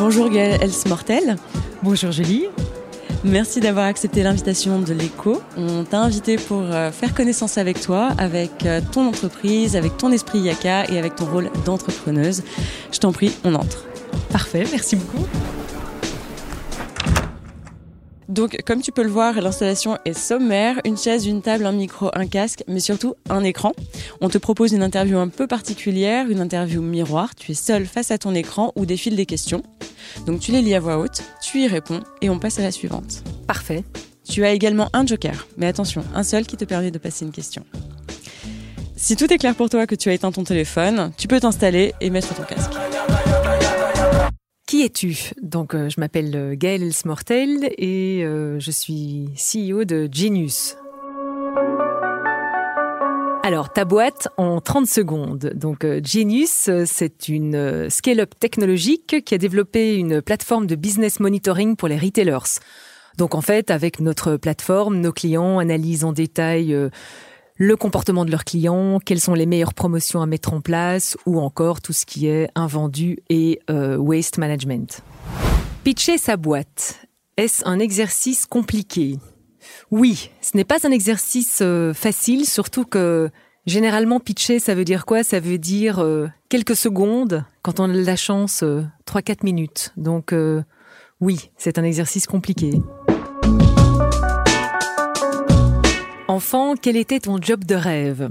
Bonjour Gaëlle Elsmortel. Bonjour Julie. Merci d'avoir accepté l'invitation de l'écho. On t'a invité pour euh, faire connaissance avec toi, avec euh, ton entreprise, avec ton esprit Yaka et avec ton rôle d'entrepreneuse. Je t'en prie, on entre. Parfait, merci beaucoup. Donc, comme tu peux le voir, l'installation est sommaire. Une chaise, une table, un micro, un casque, mais surtout un écran. On te propose une interview un peu particulière, une interview miroir. Tu es seul face à ton écran où défilent des questions. Donc, tu les lis à voix haute, tu y réponds et on passe à la suivante. Parfait. Tu as également un joker, mais attention, un seul qui te permet de passer une question. Si tout est clair pour toi que tu as éteint ton téléphone, tu peux t'installer et mettre ton casque. Qui es-tu? Donc, euh, je m'appelle euh, Gaëlle Elsmortel et euh, je suis CEO de Genius. Alors, ta boîte en 30 secondes. Donc, Genius, c'est une scale-up technologique qui a développé une plateforme de business monitoring pour les retailers. Donc, en fait, avec notre plateforme, nos clients analysent en détail le comportement de leurs clients, quelles sont les meilleures promotions à mettre en place, ou encore tout ce qui est invendu et euh, waste management. Pitcher sa boîte, est-ce un exercice compliqué? Oui, ce n'est pas un exercice euh, facile, surtout que généralement pitcher, ça veut dire quoi? Ça veut dire euh, quelques secondes, quand on a la chance, 3-4 minutes. Donc oui, c'est un exercice compliqué. Quel était ton job de rêve?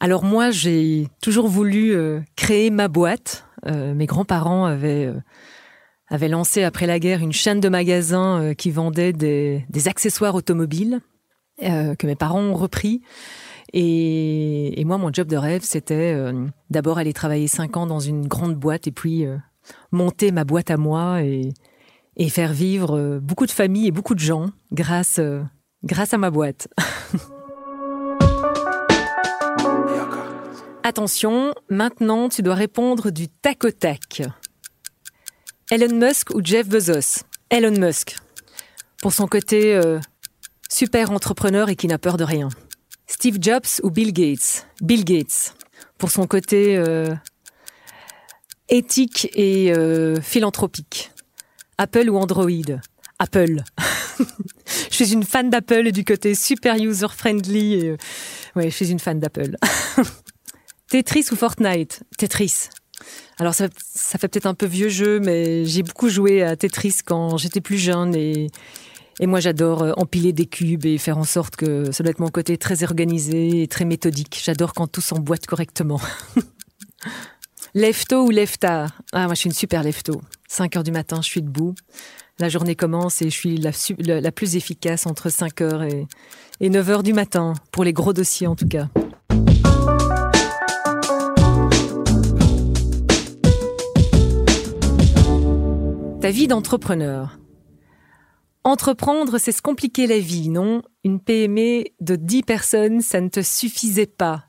Alors moi, j'ai toujours voulu euh, créer ma boîte. Euh, mes grands-parents avaient, euh, avaient lancé après la guerre une chaîne de magasins qui vendait des, accessoires automobiles que mes parents ont repris. Et, moi, mon job de rêve, c'était d'abord aller travailler cinq ans dans une grande boîte et puis monter ma boîte à moi et, et faire vivre beaucoup de familles et beaucoup de gens grâce grâce à ma boîte. Attention, maintenant tu dois répondre du tac au tac. Elon Musk ou Jeff Bezos? Elon Musk. Pour son côté euh, super entrepreneur et qui n'a peur de rien. Steve Jobs ou Bill Gates? Bill Gates. Pour son côté euh, éthique et euh, philanthropique. Apple ou Android? Apple. je suis une fan d'Apple et du côté super user-friendly. Euh, ouais, je suis une fan d'Apple. Tetris ou Fortnite? Tetris. Alors ça, ça fait peut-être un peu vieux jeu, mais j'ai beaucoup joué à Tetris quand j'étais plus jeune et, et moi j'adore euh, empiler des cubes et faire en sorte que ça doit être mon côté très organisé et très méthodique. J'adore quand tout s'emboîte correctement. lève ou lève Ah moi je suis une super lève 5 heures du matin, je suis debout la journée commence et je suis la, plus efficace entre 5h et, et 9h du matin, pour les gros dossiers en tout cas. Ta vie d'entrepreneur. Entreprendre, c'est se compliquer la vie, non? Une PME de 10 personnes, ça ne te suffisait pas.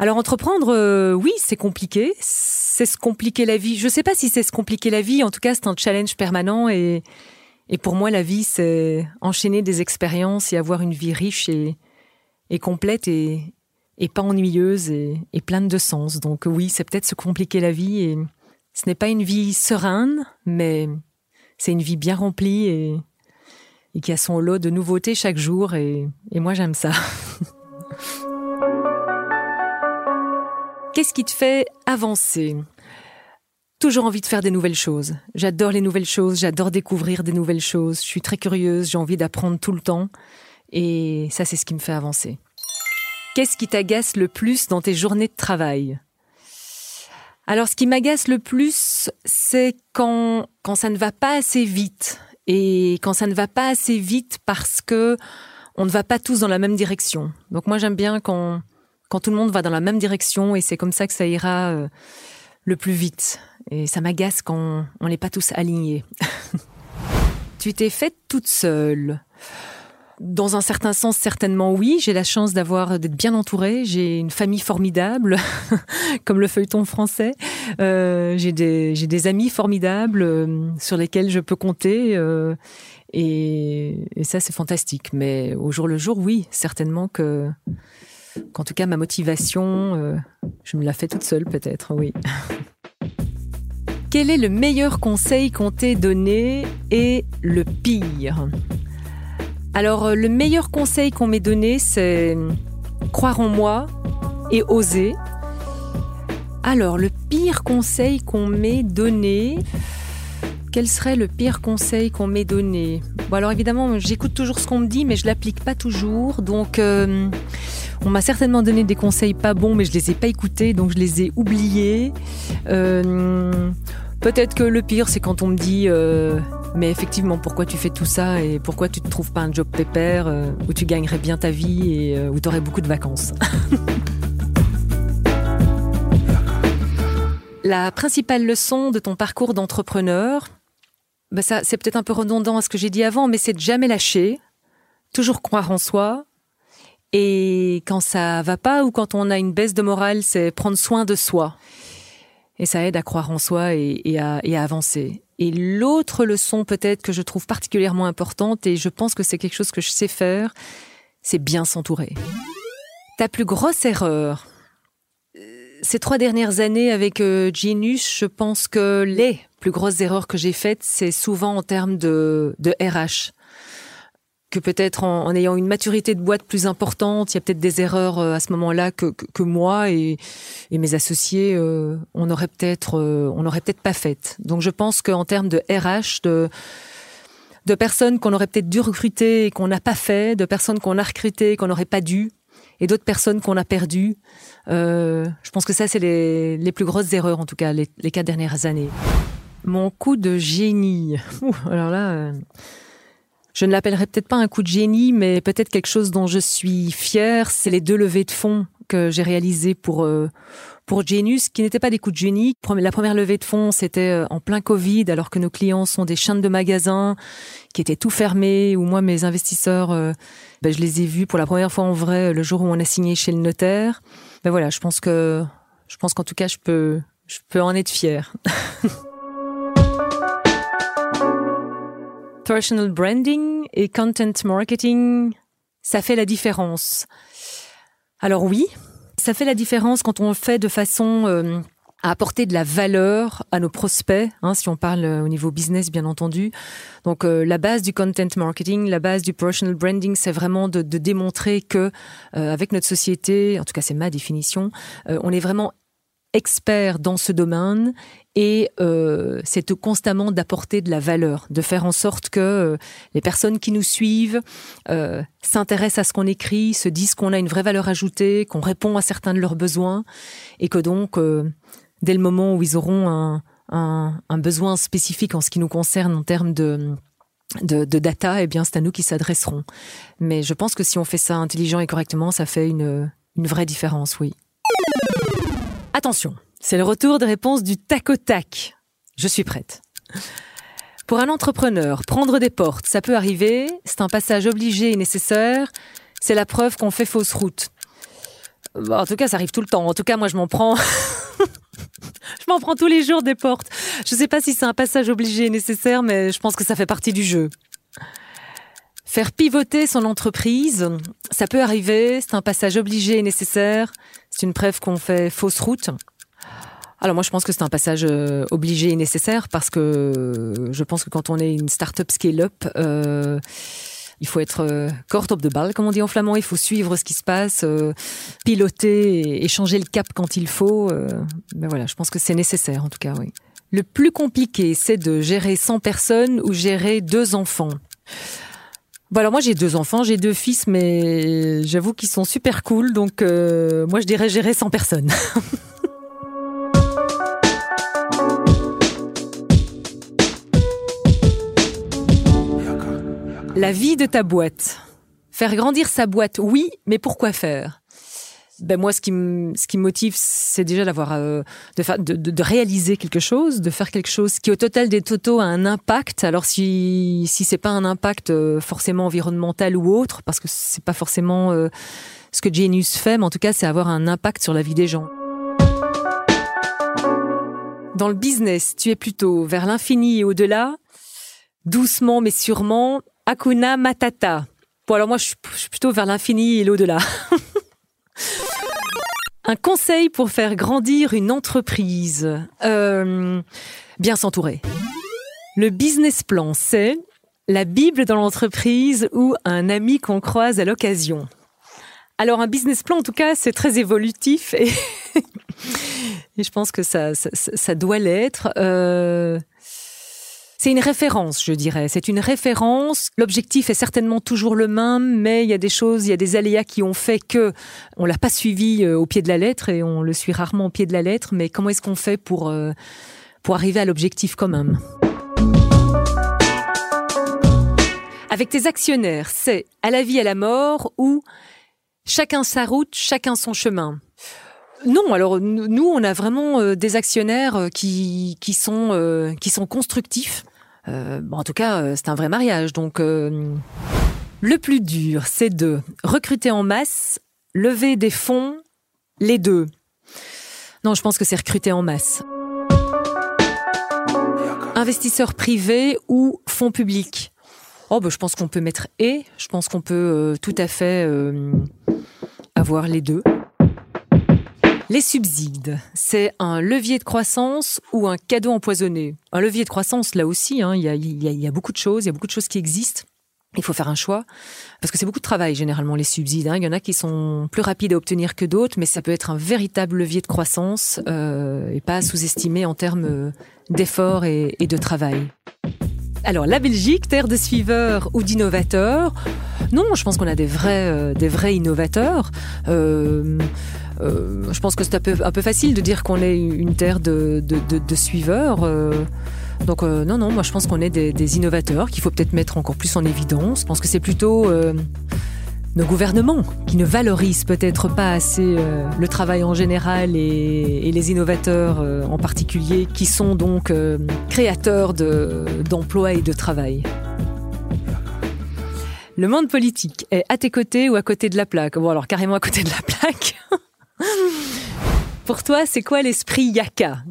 Alors entreprendre, euh, oui, c'est compliqué, c'est se compliquer la vie. Je ne sais pas si c'est se compliquer la vie, en tout cas c'est un challenge permanent et, et pour moi la vie c'est enchaîner des expériences et avoir une vie riche et, et complète et, et pas ennuyeuse et, et pleine de sens. Donc oui, c'est peut-être se compliquer la vie et ce n'est pas une vie sereine, mais c'est une vie bien remplie et, et qui a son lot de nouveautés chaque jour et, et moi j'aime ça. Qu'est-ce qui te fait avancer? Toujours envie de faire des nouvelles choses. J'adore les nouvelles choses, j'adore découvrir des nouvelles choses. Je suis très curieuse, j'ai envie d'apprendre tout le temps. Et ça, c'est ce qui me fait avancer. Qu'est-ce qui t'agace le plus dans tes journées de travail? Alors, ce qui m'agace le plus, c'est quand, quand ça ne va pas assez vite. Et quand ça ne va pas assez vite parce que on ne va pas tous dans la même direction. Donc moi, j'aime bien quand quand tout le monde va dans la même direction et c'est comme ça que ça ira euh, le plus vite. Et ça m'agace quand on n'est pas tous alignés. tu t'es faite toute seule. Dans un certain sens, certainement oui. J'ai la chance d'avoir d'être bien entourée. J'ai une famille formidable, comme le feuilleton français. Euh, j'ai des amis formidables euh, sur lesquels je peux compter. et ça, c'est fantastique. Mais au jour le jour, oui, certainement que qu'en tout cas ma motivation, euh, je me la fais toute seule peut-être, oui. Quel est le meilleur conseil qu'on t'ait donné et le pire? Alors, euh, le meilleur conseil qu'on m'ait donné, c'est croire en moi et oser. Alors, le pire conseil qu'on m'ait donné, quel serait le pire conseil qu'on m'ait donné? Bon alors évidemment, j'écoute toujours ce qu'on me dit, mais je l'applique pas toujours. Donc, euh, on m'a certainement donné des conseils pas bons, mais je les ai pas écoutés, donc je les ai oubliés. Euh, peut-être que le pire, c'est quand on me dit, euh, mais effectivement, pourquoi tu fais tout ça et pourquoi tu ne trouves pas un job pépère où tu gagnerais bien ta vie et où tu aurais beaucoup de vacances. La principale leçon de ton parcours d'entrepreneur, ben ça, c'est peut-être un peu redondant à ce que j'ai dit avant, mais c'est de jamais lâcher, toujours croire en soi. Et quand ça va pas ou quand on a une baisse de morale, c'est prendre soin de soi. Et ça aide à croire en soi et, à, avancer. Et l'autre leçon peut-être que je trouve particulièrement importante, et je pense que c'est quelque chose que je sais faire, c'est bien s'entourer. Ta plus grosse erreur, ces trois dernières années avec euh, Genius, je pense que les plus grosses erreurs que j'ai faites, c'est souvent en termes de, de RH. Que peut-être en, ayant une maturité de boîte plus importante, il y a peut-être des erreurs euh, à ce moment-là que, que, moi et, mes associés, euh, on aurait peut-être, aurait peut-être pas faites. Donc je pense qu'en termes de RH, de de personnes qu'on aurait peut-être dû recruter et qu'on n'a pas fait, de personnes qu'on a recrutées et qu'on n'aurait pas dû, et d'autres personnes qu'on a perdues. Euh, je pense que ça, c'est les, les, plus grosses erreurs, en tout cas, les, les quatre dernières années. Mon coup de génie. alors là, euh, je ne l'appellerai peut-être pas un coup de génie, mais peut-être quelque chose dont je suis fière. C'est les deux levées de fonds que j'ai réalisées pour euh, pour Genius, qui n'étaient pas des coups de génie. La première levée de fonds, c'était euh, en plein Covid, alors que nos clients sont des chaînes de magasins qui étaient tout fermés, où moi, mes investisseurs, euh, ben, je les ai vus pour la première fois en vrai le jour où on a signé chez le notaire. Ben voilà, je pense que, je pense qu'en tout cas, je peux, je peux en être fière. Personal branding et content marketing, ça fait la différence. Alors oui, ça fait la différence quand on le fait de façon euh, à apporter de la valeur à nos prospects, hein, si on parle euh, au niveau business bien entendu. Donc euh, la base du content marketing, la base du personal branding, c'est vraiment de, démontrer que avec notre société, en tout cas c'est ma définition, on est vraiment expert dans ce domaine et euh, c'est constamment d'apporter de la valeur, de faire en sorte que euh, les personnes qui nous suivent euh, s'intéressent à ce qu'on écrit, se disent qu'on a une vraie valeur ajoutée, qu'on répond à certains de leurs besoins et que donc euh, dès le moment où ils auront un, un, un, besoin spécifique en ce qui nous concerne en termes de de, de data, eh bien c'est à nous qui s'adresseront. Mais je pense que si on fait ça intelligent et correctement, ça fait une, une vraie différence, oui. Attention, c'est le retour des réponses du tac au tac. Je suis prête. Pour un entrepreneur, prendre des portes, ça peut arriver, c'est un passage obligé et nécessaire, c'est la preuve qu'on fait fausse route. En tout cas, ça arrive tout le temps. En tout cas, moi, je m'en prends. je m'en prends tous les jours des portes. Je ne sais pas si c'est un passage obligé et nécessaire, mais je pense que ça fait partie du jeu. Faire pivoter son entreprise, ça peut arriver, c'est un passage obligé et nécessaire, c'est une preuve qu'on fait fausse route. Alors moi je pense que c'est un passage euh, obligé et nécessaire parce que euh, je pense que quand on est une start-up scale-up, euh, il faut être euh, top de balle, comme on dit en flamand. Il faut suivre ce qui se passe, piloter et, changer le cap quand il faut. ben voilà, je pense que c'est nécessaire en tout cas, oui. Le plus compliqué, c'est de gérer 100 personnes ou gérer deux enfants. Bon alors moi j'ai deux enfants, j'ai deux fils, mais j'avoue qu'ils sont super cool, donc euh, moi je dirais gérer sans personne. La vie de ta boîte. Faire grandir sa boîte, oui, mais pourquoi faire? Ben moi, ce qui me, ce qui motive, c'est déjà d'avoir, euh, de, faire, de, de, réaliser quelque chose, de faire quelque chose qui, au total des totaux, a un impact. Alors si si c'est pas un impact euh, forcément environnemental ou autre, parce que c'est pas forcément euh, ce que Genius fait, mais en tout cas, c'est avoir un impact sur la vie des gens. Dans le business, tu es plutôt vers l'infini et au-delà, doucement mais sûrement, Akuna Matata. Bon alors moi, je suis plutôt vers l'infini et l'au-delà. Un conseil pour faire grandir une entreprise. Euh, Bien s'entourer. Le business plan, c'est la Bible dans l'entreprise ou un ami qu'on croise à l'occasion. Alors un business plan, en tout cas, c'est très évolutif et, je pense que ça, ça, doit l'être. Euh, c'est une référence, je dirais. C'est une référence. L'objectif est certainement toujours le même, mais il y a des choses, il y a des aléas qui ont fait que on l'a pas suivi euh, au pied de la lettre et on le suit rarement au pied de la lettre. Mais comment est-ce qu'on fait pour euh, pour arriver à l'objectif commun Avec tes actionnaires, c'est à la vie, à la mort ou chacun sa route, chacun son chemin? Non, alors nous, on a vraiment euh, des actionnaires qui, qui, sont, qui sont constructifs, euh, en tout cas, euh, c'est un vrai mariage. Donc, euh, le plus dur, c'est de recruter en masse, lever des fonds, les deux. Non, je pense que c'est recruter en masse. Investisseurs privés ou fonds publics Oh, ben, je pense qu'on peut mettre et. Je pense qu'on peut tout à fait avoir les deux. Les subsides, c'est un levier de croissance ou un cadeau empoisonné? Un levier de croissance, là aussi, hein, il y, a, beaucoup de choses, il y a beaucoup de choses qui existent. Il faut faire un choix parce que c'est beaucoup de travail généralement les subsides. Hein. Il y en a qui sont plus rapides à obtenir que d'autres, mais ça peut être un véritable levier de croissance euh, et pas sous-estimé en termes euh, d'efforts et, de travail. Alors la Belgique, terre de suiveurs ou d'innovateurs? Non, je pense qu'on a des vrais, euh, des vrais innovateurs. Je pense que c'est un peu, facile de dire qu'on est une terre de, suiveurs. Euh. donc euh, non, non, moi je pense qu'on est des, innovateurs qu'il faut peut-être mettre encore plus en évidence. Je pense que c'est plutôt nos gouvernements qui ne valorisent peut-être pas assez le travail en général et, les innovateurs en particulier, qui sont donc créateurs d'emplois et de travail. Le monde politique est à tes côtés ou à côté de la plaque? Bon alors carrément à côté de la plaque. Pour toi, c'est quoi l'esprit yaka?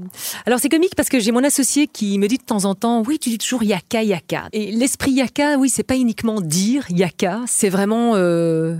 Alors c'est comique parce que j'ai mon associé qui me dit de temps en temps, oui, tu dis toujours yaka, yaka. Et l'esprit yaka, oui, c'est pas uniquement dire yaka, c'est vraiment euh,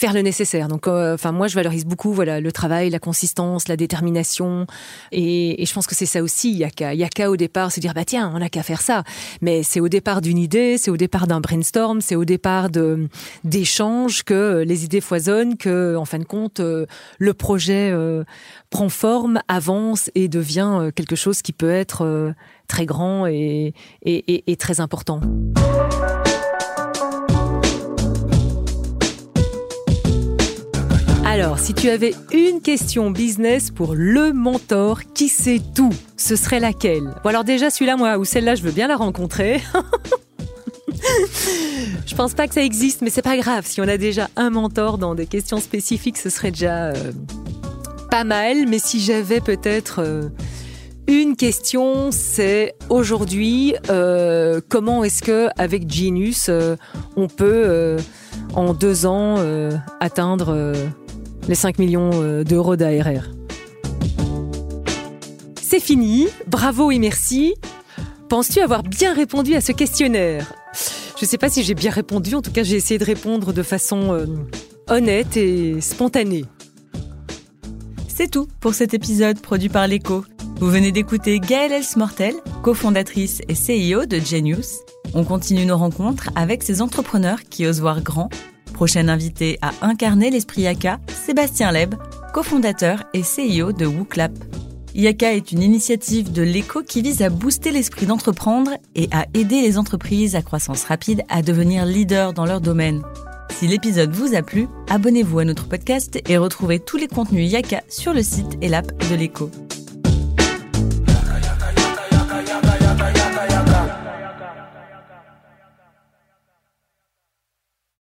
faire le nécessaire. Donc, euh, enfin, moi, je valorise beaucoup, voilà, le travail, la consistance, la détermination, et, et je pense que c'est ça aussi. Yaka, yaka au départ, c'est dire bah tiens, on a qu'à faire ça. Mais c'est au départ d'une idée, c'est au départ d'un brainstorm, c'est au départ de d'échanges que les idées foisonnent, que en fin de compte, euh, le projet euh, prend forme, avance et devient quelque chose qui peut être très grand et, et, et très important. Alors, si tu avais une question business pour le mentor qui sait tout, ce serait laquelle? Bon alors déjà celui-là, moi, ou celle-là, je veux bien la rencontrer. je pense pas que ça existe, mais c'est pas grave. Si on a déjà un mentor dans des questions spécifiques, ce serait déjà euh, pas mal. Mais si j'avais peut-être euh, une question, c'est aujourd'hui, euh, comment est-ce que avec Genius, on peut en deux ans atteindre les 5 millions euh, d'euros d'ARR. C'est fini, bravo et merci. Penses-tu avoir bien répondu à ce questionnaire? Je ne sais pas si j'ai bien répondu, en tout cas j'ai essayé de répondre de façon euh, honnête et spontanée. C'est tout pour cet épisode produit par l'Echo. Vous venez d'écouter Gaëlle Elsmortel, cofondatrice et CEO de Genius. On continue nos rencontres avec ces entrepreneurs qui osent voir grand Prochain invité à incarner l'esprit Yaka, Sébastien Leb, cofondateur et CEO de WooClap. Yaka est une initiative de l'éco qui vise à booster l'esprit d'entreprendre et à aider les entreprises à croissance rapide à devenir leaders dans leur domaine. Si l'épisode vous a plu, abonnez-vous à notre podcast et retrouvez tous les contenus Yaka sur le site et l'app de l'éco.